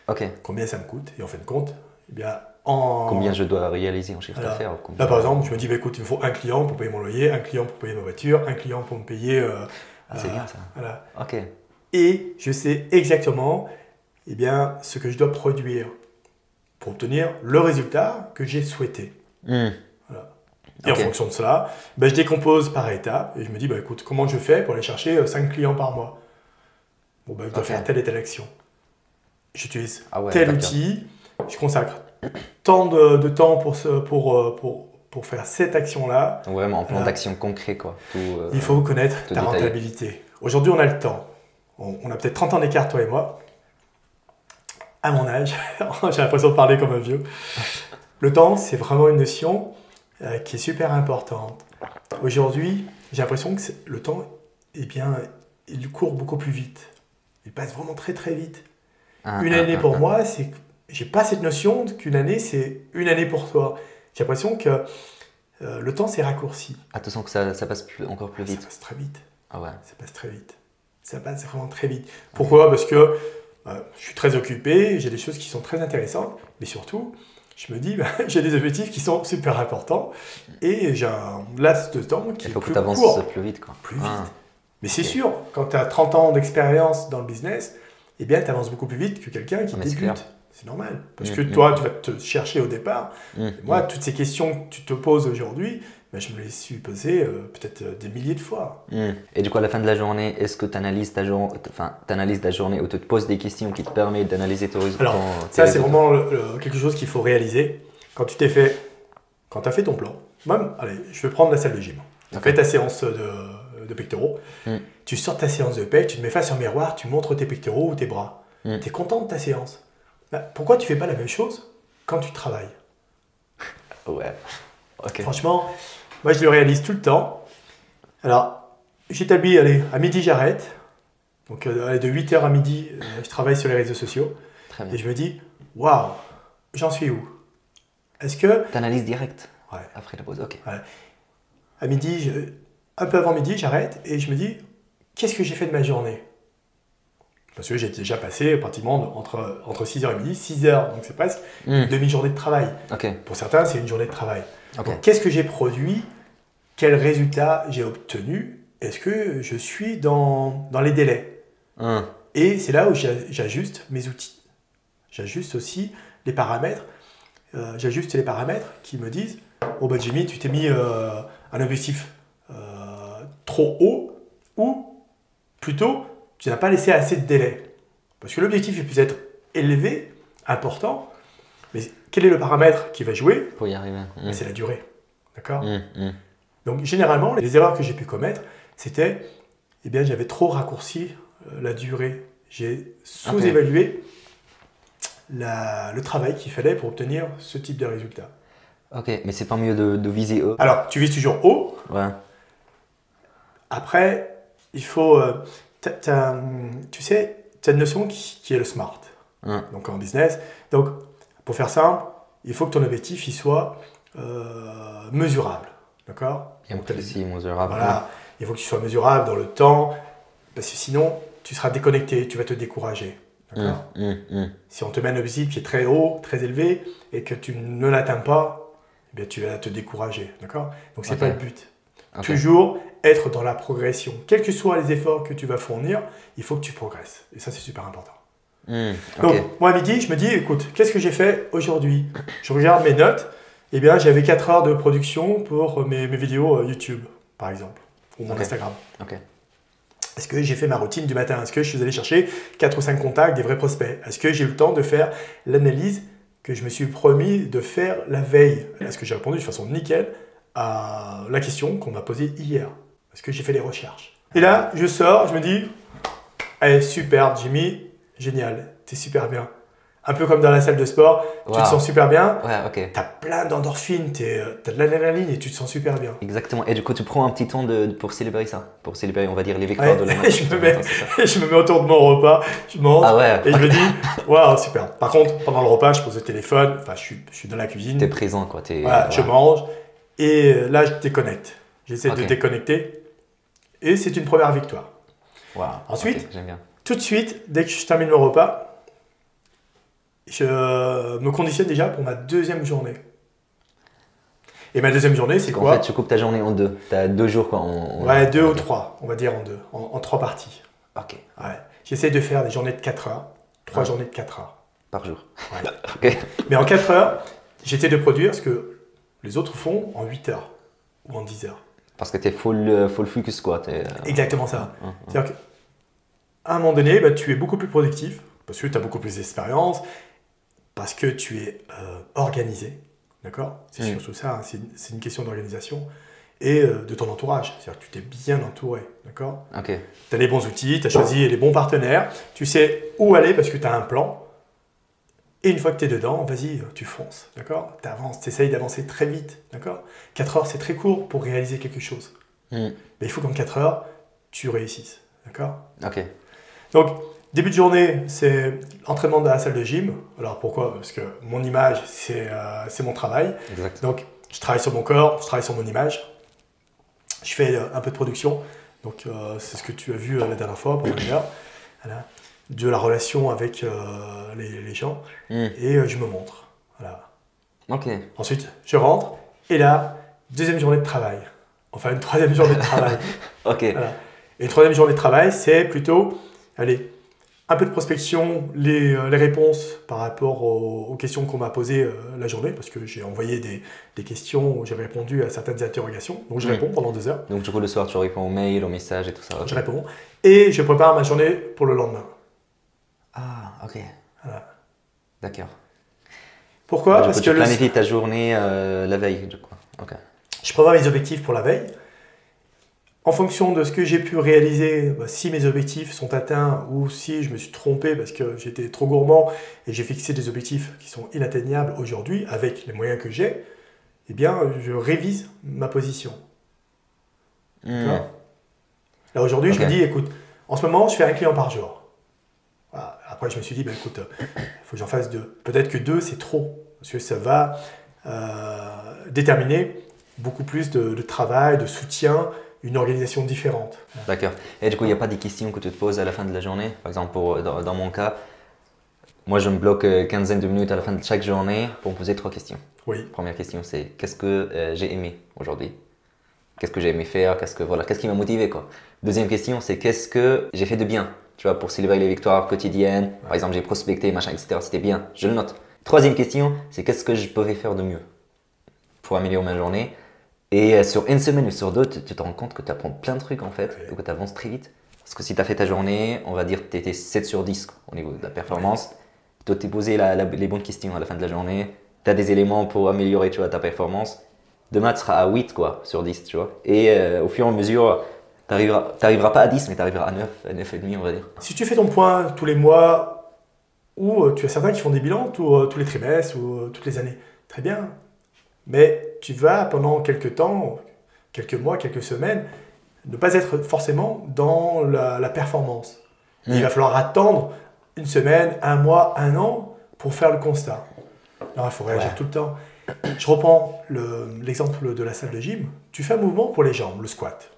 Ok. Combien ça me coûte Et en fin de compte, eh bien, en... Combien je dois réaliser en chiffre Voilà. d'affaires Là, par exemple, je me dis, bah, écoute, il me faut un client pour payer mon loyer, un client pour payer ma voiture, un client pour me payer. euh, Ah, c'est euh, bien ça. Voilà. Ok. Et je sais exactement eh bien, ce que je dois produire pour obtenir le résultat que j'ai souhaité. Hmm. Et en fonction de cela, ben, je décompose par étapes et je me dis, bah, écoute, comment je fais pour aller chercher 5 clients par mois? Bon, ben, je dois faire telle et telle action. J'utilise Ah ouais, tel outil, je consacre tant de, de temps pour, ce, pour, euh, pour, pour faire cette action-là. Donc vraiment un plan d'action concret quoi. Tout, euh, Il faut connaître ta rentabilité. Aujourd'hui, on a le temps. On, on a peut-être 30 ans d'écart, toi et moi. À mon âge, j'ai l'impression de parler comme un vieux. Le temps, c'est vraiment une notion euh, qui est super importante. aujourd'hui, j'ai l'impression que le temps, eh bien, il court beaucoup plus vite. Il passe vraiment très très vite. Ah, Une ah, année ah, pour moi, c'est j'ai pas cette notion qu'une année c'est une année pour toi. J'ai l'impression que euh, le temps s'est raccourci. Ah, tu sens que ça, ça passe plus- encore plus Ça vite. passe très vite. Ah ouais. Ça passe très vite. Ça passe vraiment très vite. Pourquoi? Parce que euh, je suis très occupé, j'ai des choses qui sont très intéressantes, mais surtout, je me dis, bah, j'ai des objectifs qui sont super importants et j'ai un laps de temps qui Il est faut que plus tu avances court. plus vite, quoi. Plus vite. Ah, Mais c'est sûr, quand tu as 30 ans d'expérience dans le business, eh bien, tu avances beaucoup plus vite que quelqu'un qui clair. débute. C'est normal. Parce Mm, que mm. toi, tu vas te chercher au départ. Et moi, toutes ces questions que tu te poses aujourd'hui, ben, je me les suis posées euh, peut-être euh, des milliers de fois. Et du coup, à la fin de la journée, est-ce que tu analyses ta, jour... enfin, ta journée ou tu te poses des questions qui te permettent d'analyser tes résultats Alors, Ça, c'est vraiment le- le- quelque chose qu'il faut réaliser. Quand tu t'es fait, quand tu as fait ton plan, même, allez, je vais prendre la salle de gym. Tu fais ta séance de, de pectoraux, Mm. tu sors ta séance de pec, tu te mets face au miroir, tu montres tes pectoraux ou tes bras. Mm. Tu es content de ta séance. Ben, pourquoi tu fais pas la même chose quand tu travailles? Ouais. Ok. Franchement, moi je le réalise tout le temps. Alors, j'établis, allez, à midi j'arrête. Donc euh, de 8h à midi, euh, je travaille sur les réseaux sociaux. Très Et bien. je me dis, waouh, j'en suis où? Est-ce que T'analyses direct Ouais. après la pause. Ok. à midi, je- un peu avant midi, j'arrête et je me dis, qu'est-ce que j'ai fait de ma journée? Parce que j'ai déjà passé pratiquement entre, entre 6h et midi, 6h, donc c'est presque Hum, une demi-journée de travail. Pour certains, c'est une journée de travail. Qu'est-ce que j'ai produit? Quels résultats j'ai obtenus Est-ce que je suis dans, dans les délais? Hum. Et c'est là où j'a- j'ajuste mes outils. J'ajuste aussi les paramètres. Euh, j'ajuste les paramètres qui me disent Oh, bah, Jimmy, tu t'es mis euh, un objectif euh, trop haut ou plutôt tu n'as pas laissé assez de délai. Parce que l'objectif il peut être élevé, important, mais quel est le paramètre qui va jouer Pour y arriver. Hum. C'est la durée. D'accord Hum, hum. donc généralement, les erreurs que j'ai pu commettre, c'était, eh bien, j'avais trop raccourci euh, la durée. J'ai sous-évalué le travail qu'il fallait pour obtenir ce type de résultat. Ok, mais c'est pas mieux de, de viser haut. Alors, tu vises toujours haut. Ouais. Après, il faut, euh, tu sais, tu as une notion qui, qui est le smart. Hum. Donc en business. Donc, pour faire simple, il faut que ton objectif il soit euh, mesurable. D'accord? Bien Donc, t'as des- précis, mesurable. Voilà, il faut que tu sois mesurable dans le temps, parce que sinon, tu seras déconnecté, tu vas te décourager. Hum, hum. Si on te met un objectif qui est très haut, très élevé, et que tu ne l'atteins pas, eh bien, tu vas te décourager. D'accord? Donc, c'est Ok. pas le but. Toujours être dans la progression. Quels que soient les efforts que tu vas fournir, il faut que tu progresses. Et ça, c'est super important. Hum, Donc, moi, à midi, je me dis, écoute, qu'est-ce que j'ai fait aujourd'hui? Je regarde mes notes. Eh bien, j'avais 4 heures de production pour mes, mes vidéos euh, YouTube, par exemple, ou mon. Instagram. Est-ce que j'ai fait ma routine du matin? Est-ce que je suis allé chercher 4 ou 5 contacts, des vrais prospects? Est-ce que j'ai eu le temps de faire l'analyse que je me suis promis de faire la veille? Est-ce que j'ai répondu de façon nickel à la question qu'on m'a posée hier? Est-ce que j'ai fait les recherches Et là, je sors, je me dis, allez, super, Jimmy, génial, t'es super bien. Un peu comme dans la salle de sport, tu te sens super bien, Ouais, ok. t'as plein d'endorphines, euh, t'as de l'adrénaline et tu te sens super bien. Exactement. Et du coup, tu prends un petit temps de, pour célébrer ça. Pour célébrer, on va dire, les victoires Ouais, de la je me mets- ça. Et je me mets autour de mon repas, je mange. Ah ouais, Et je me dis, waouh, super. Par contre, pendant le repas, je pose le téléphone, enfin, je suis, je suis dans la cuisine, t'es présent, quoi. T'es, voilà, je mange, et euh, là, je déconnecte. J'essaie de Ok. déconnecter, et c'est une première victoire. Wow, Ensuite bien. Tout de suite, dès que je termine mon repas, je me conditionne déjà pour ma deuxième journée. Et ma deuxième journée, c'est En quoi fait, tu coupes ta journée en deux. T'as deux jours, quoi. en- en- Ouais, deux ou trois, on va dire en deux, en, en trois parties. Ok. Ouais. J'essaie de faire des journées de 4 heures, trois journées de 4 heures. Par jour. Ouais. Ok. Mais en 4 heures, j'essaie de produire ce que les autres font en 8 heures ou en 10 heures. Parce que t'es full, euh, full focus, quoi. Euh, Exactement ça. hein, hein. C'est-à-dire qu'à un moment donné, bah, tu es beaucoup plus productif parce que tu as beaucoup plus d'expérience, parce que tu es euh, organisé. D'accord? C'est Mm. surtout ça, hein, c'est une, c'est une question d'organisation et euh, de ton entourage. C'est-à-dire que tu t'es bien entouré. D'accord? Ok. Tu as les bons outils, tu as choisi les bons partenaires, tu sais où aller parce que tu as un plan. Et une fois que tu es dedans, vas-y, tu fonces, d'accord? Tu avances, tu essayes d'avancer très vite, d'accord? 4 heures, c'est très court pour réaliser quelque chose. Hmm. Mais il faut qu'en 4 heures, tu réussisses, d'accord? Ok. Donc, début de journée, c'est entraînement dans la salle de gym. Alors pourquoi? Parce que mon image, c'est euh, c'est mon travail. Exact. Donc, je travaille sur mon corps, je travaille sur mon image. Je fais euh, un peu de production. Donc, euh, c'est ce que tu as vu euh, la dernière fois pendant une heure. Voilà. De la relation avec euh, les, les gens. Hmm. Et euh, je me montre. Voilà. Ensuite, je rentre. Et là, deuxième journée de travail. Enfin, une troisième journée de travail. Ok. Voilà. Et une troisième journée de travail, c'est plutôt, allez, un peu de prospection, les, euh, les réponses par rapport aux, aux questions qu'on m'a posées euh, la journée, parce que j'ai envoyé des, des questions j'ai répondu à certaines interrogations. Donc je Mm. réponds pendant deux heures, Donc du coup le soir tu réponds aux mails, aux messages et tout ça. je réponds, et je prépare ma journée pour le lendemain. Ah ok. Voilà. D'accord. Pourquoi Du Parce que tu le- planifies ta journée euh, la veille du coup. Ok. je prévois mes objectifs pour la veille. En fonction de ce que j'ai pu réaliser, bah, si mes objectifs sont atteints ou si je me suis trompé parce que j'étais trop gourmand et j'ai fixé des objectifs qui sont inatteignables aujourd'hui avec les moyens que j'ai, eh bien, je révise ma position. Hmm. Là, aujourd'hui, je me dis, écoute, en ce moment, je fais un client par jour. Après, je me suis dit, bah, écoute, il faut que j'en fasse deux. Peut-être que deux, c'est trop, parce que ça va euh, déterminer beaucoup plus de, de travail, de soutien, une organisation différente. D'accord. Et du coup il n'y a pas des questions que tu te poses à la fin de la journée? Par exemple pour, dans, dans mon cas, moi je me bloque euh, quinzaine de minutes à la fin de chaque journée pour me poser trois questions. Oui, Première question c'est qu'est-ce que euh, j'ai aimé aujourd'hui? Qu'est-ce que j'ai aimé faire? Qu'est-ce que voilà, qu'est-ce qui m'a motivé quoi? Deuxième question c'est qu'est-ce que j'ai fait de bien? Tu vois pour célébrer les victoires quotidiennes. Par exemple j'ai prospecté machin etc. C'était bien. Je le note. Troisième question c'est qu'est-ce que je pouvais faire de mieux pour améliorer ma journée? Et euh, sur une semaine ou sur deux, tu, tu te rends compte que tu apprends plein de trucs en fait, et que tu avances très vite. Parce que si tu as fait ta journée, on va dire que tu étais 7 sur 10 quoi, au niveau de la performance. Tu t'es posé la- la- les bonnes questions à la fin de la journée. Tu as des éléments pour améliorer tu vois, ta performance. Demain, tu seras à 8 quoi, sur 10, tu vois. Et euh, au fur et à mesure, tu n'arriveras pas à 10, mais tu arriveras à 9, à 9,5 on va dire. Si tu fais ton point tous les mois, ou euh, tu as certains qui font des bilans tous, euh, tous les trimestres ou euh, toutes les années, très bien. Mais tu vas pendant quelques temps, quelques mois, quelques semaines, ne pas être forcément dans la, la performance. Mm. Il va falloir attendre une semaine, un mois, un an pour faire le constat. Non, il faut réagir Ouais. tout le temps. Je reprends le- l'exemple de la salle de gym. Tu fais un mouvement pour les jambes, le squat.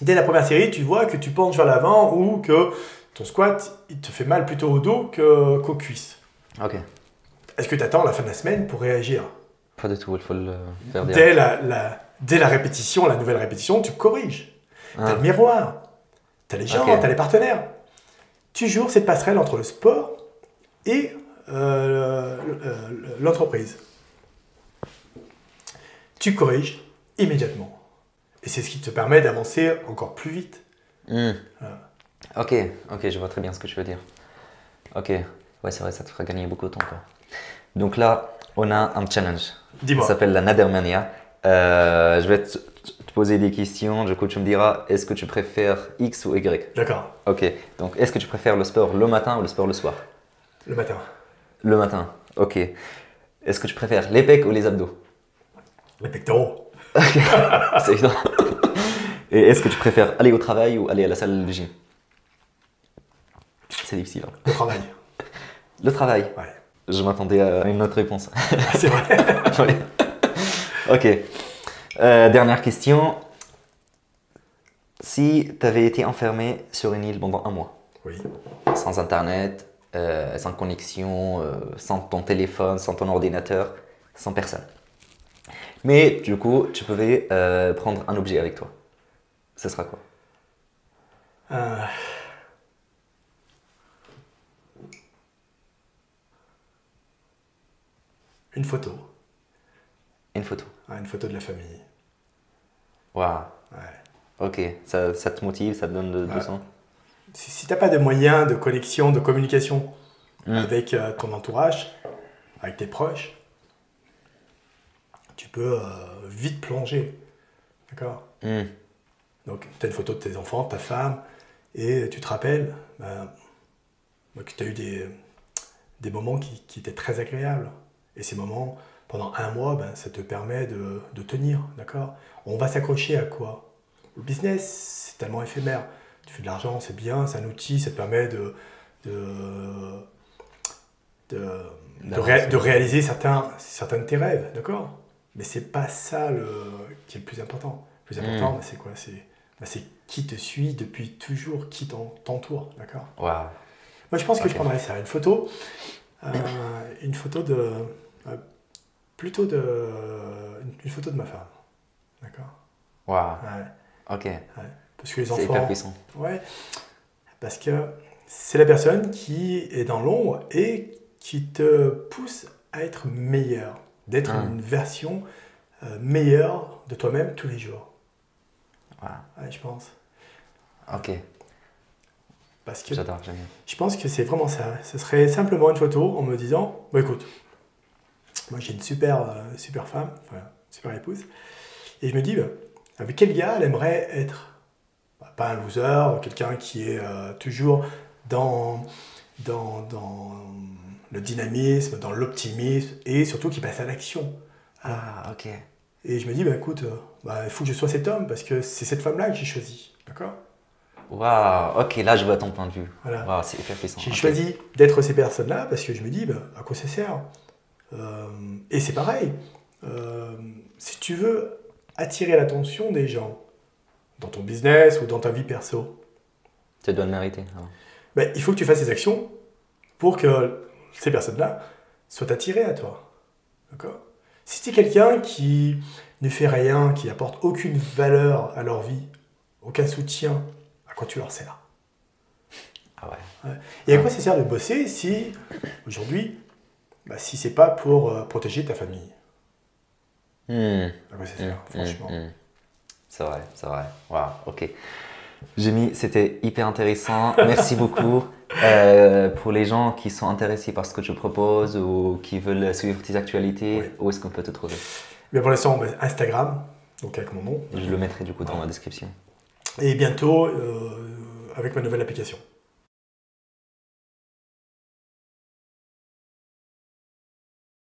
Dès la première série, tu vois que tu penches vers l'avant ou que ton squat, il te fait mal plutôt au dos qu'aux cuisses. Ok. Est-ce que tu attends la fin de la semaine pour réagir? Pas du tout, il faut le faire dès la, la- dès la répétition, la nouvelle répétition, tu corriges. Tu as Ah, le miroir, tu as les gens, Ok. tu as les partenaires. Toujours cette passerelle entre le sport et euh, l'entreprise. Tu corriges immédiatement. Et c'est ce qui te permet d'avancer encore plus vite. hmm. Voilà. Ok, ok, je vois très bien ce que tu veux dire. Ok, ouais, c'est vrai, ça te fera gagner beaucoup de temps. Quoi. Donc là, on a un challenge. Ça Dis-moi. s'appelle la Nadermania. Euh, je vais te, te poser des questions. Du coup, tu me diras est-ce que tu préfères X ou Y? D'accord. Ok, donc est-ce que tu préfères le sport le matin ou le sport le soir? Le matin. Le matin, ok. Est-ce que tu préfères les pecs ou les abdos? Les pectoraux. C'est évident. Et est-ce que tu préfères aller au travail ou aller à la salle de gym? C'est difficile. hein. Le travail. Le travail. Ouais. Je m'attendais à une autre réponse. C'est vrai. Ouais. ok. Euh, dernière question. Si tu avais été enfermé sur une île pendant un mois, Oui. sans internet, euh, sans connexion, euh, sans ton téléphone, sans ton ordinateur, sans personne. Mais du coup, tu pouvais euh, prendre un objet avec toi. Ce sera quoi? Euh, Une photo. Une photo. Ah, une photo de la famille. Waouh. Ouais. Ok, ça, ça te motive, ça te donne de, de Ouais. son. Si, si tu n'as pas de moyens de connexion, de communication Mm. avec euh, ton entourage, avec tes proches, tu peux euh, vite plonger. D'accord? Hmm. Donc, tu as une photo de tes enfants, de ta femme, et tu te rappelles ben, ben, que tu as eu des, des moments qui, qui étaient très agréables. Et ces moments, pendant un mois, ben, ça te permet de, de tenir, d'accord? On va s'accrocher à quoi? Le business, c'est tellement éphémère. Tu fais de l'argent, c'est bien, c'est un outil, ça te permet de, de, de, de, D'avancer. ré- de réaliser certains, certains de tes rêves, d'accord? Mais c'est pas ça le, qui est le plus important. Le plus important, Mm. ben, c'est quoi? C'est ben, c'est qui te suit depuis toujours, qui t'en- t'entoure, d'accord? Moi, je pense que je prendrais ça. Une photo, euh, une photo de, euh, plutôt de, une, photo de ma femme, d'accord? Waouh. Ouais. Ok. Parce que les C'est hyper enfants, puissant. ouais, parce que c'est la personne qui est dans l'ombre et qui te pousse à être meilleur, d'être une version euh, meilleure de toi-même tous les jours. Waouh. Ouais, je pense. Ok. Parce que J'adore, j'aime bien. Je pense que c'est vraiment ça. Ce serait simplement une photo en me disant Bon, écoute, moi j'ai une super, euh, super femme, enfin, super épouse, et je me dis bah, Avec quel gars elle aimerait être? Bah, Pas un loser, quelqu'un qui est euh, toujours dans, dans, dans le dynamisme, dans l'optimisme, et surtout qui passe à l'action. Ah, ok. Et je me dis bah, Écoute, euh, bah, il faut que je sois cet homme, parce que c'est cette femme-là que j'ai choisi. D'accord? Waouh. Ok, là, je vois ton point de vue. Voilà. Waouh, c'est hyper puissant. J'ai choisi d'être ces personnes-là parce que je me dis, bah, à quoi ça sert? Euh, Et c'est pareil, euh, si tu veux attirer l'attention des gens dans ton business ou dans ta vie perso, Tu dois le mériter. bah, il faut que tu fasses des actions pour que ces personnes-là soient attirées à toi. D'accord? Si tu es quelqu'un qui ne fait rien, qui apporte aucune valeur à leur vie, aucun soutien, à quoi tu leur sers? Ah ouais. Et à quoi ça sert de bosser si, aujourd'hui, bah, si c'est pas pour euh, protéger ta famille? Hmm. À quoi ça sert, hmm, franchement? hmm. C'est vrai, c'est vrai. Waouh, ok. Jémy, c'était hyper intéressant. Merci beaucoup. Euh, pour les gens qui sont intéressés par ce que tu proposes ou qui veulent suivre tes actualités, Oui. où est-ce qu'on peut te trouver? Mais pour l'instant, Instagram, donc avec mon nom, Je le mettrai du coup dans la description. et bientôt euh, avec ma nouvelle application.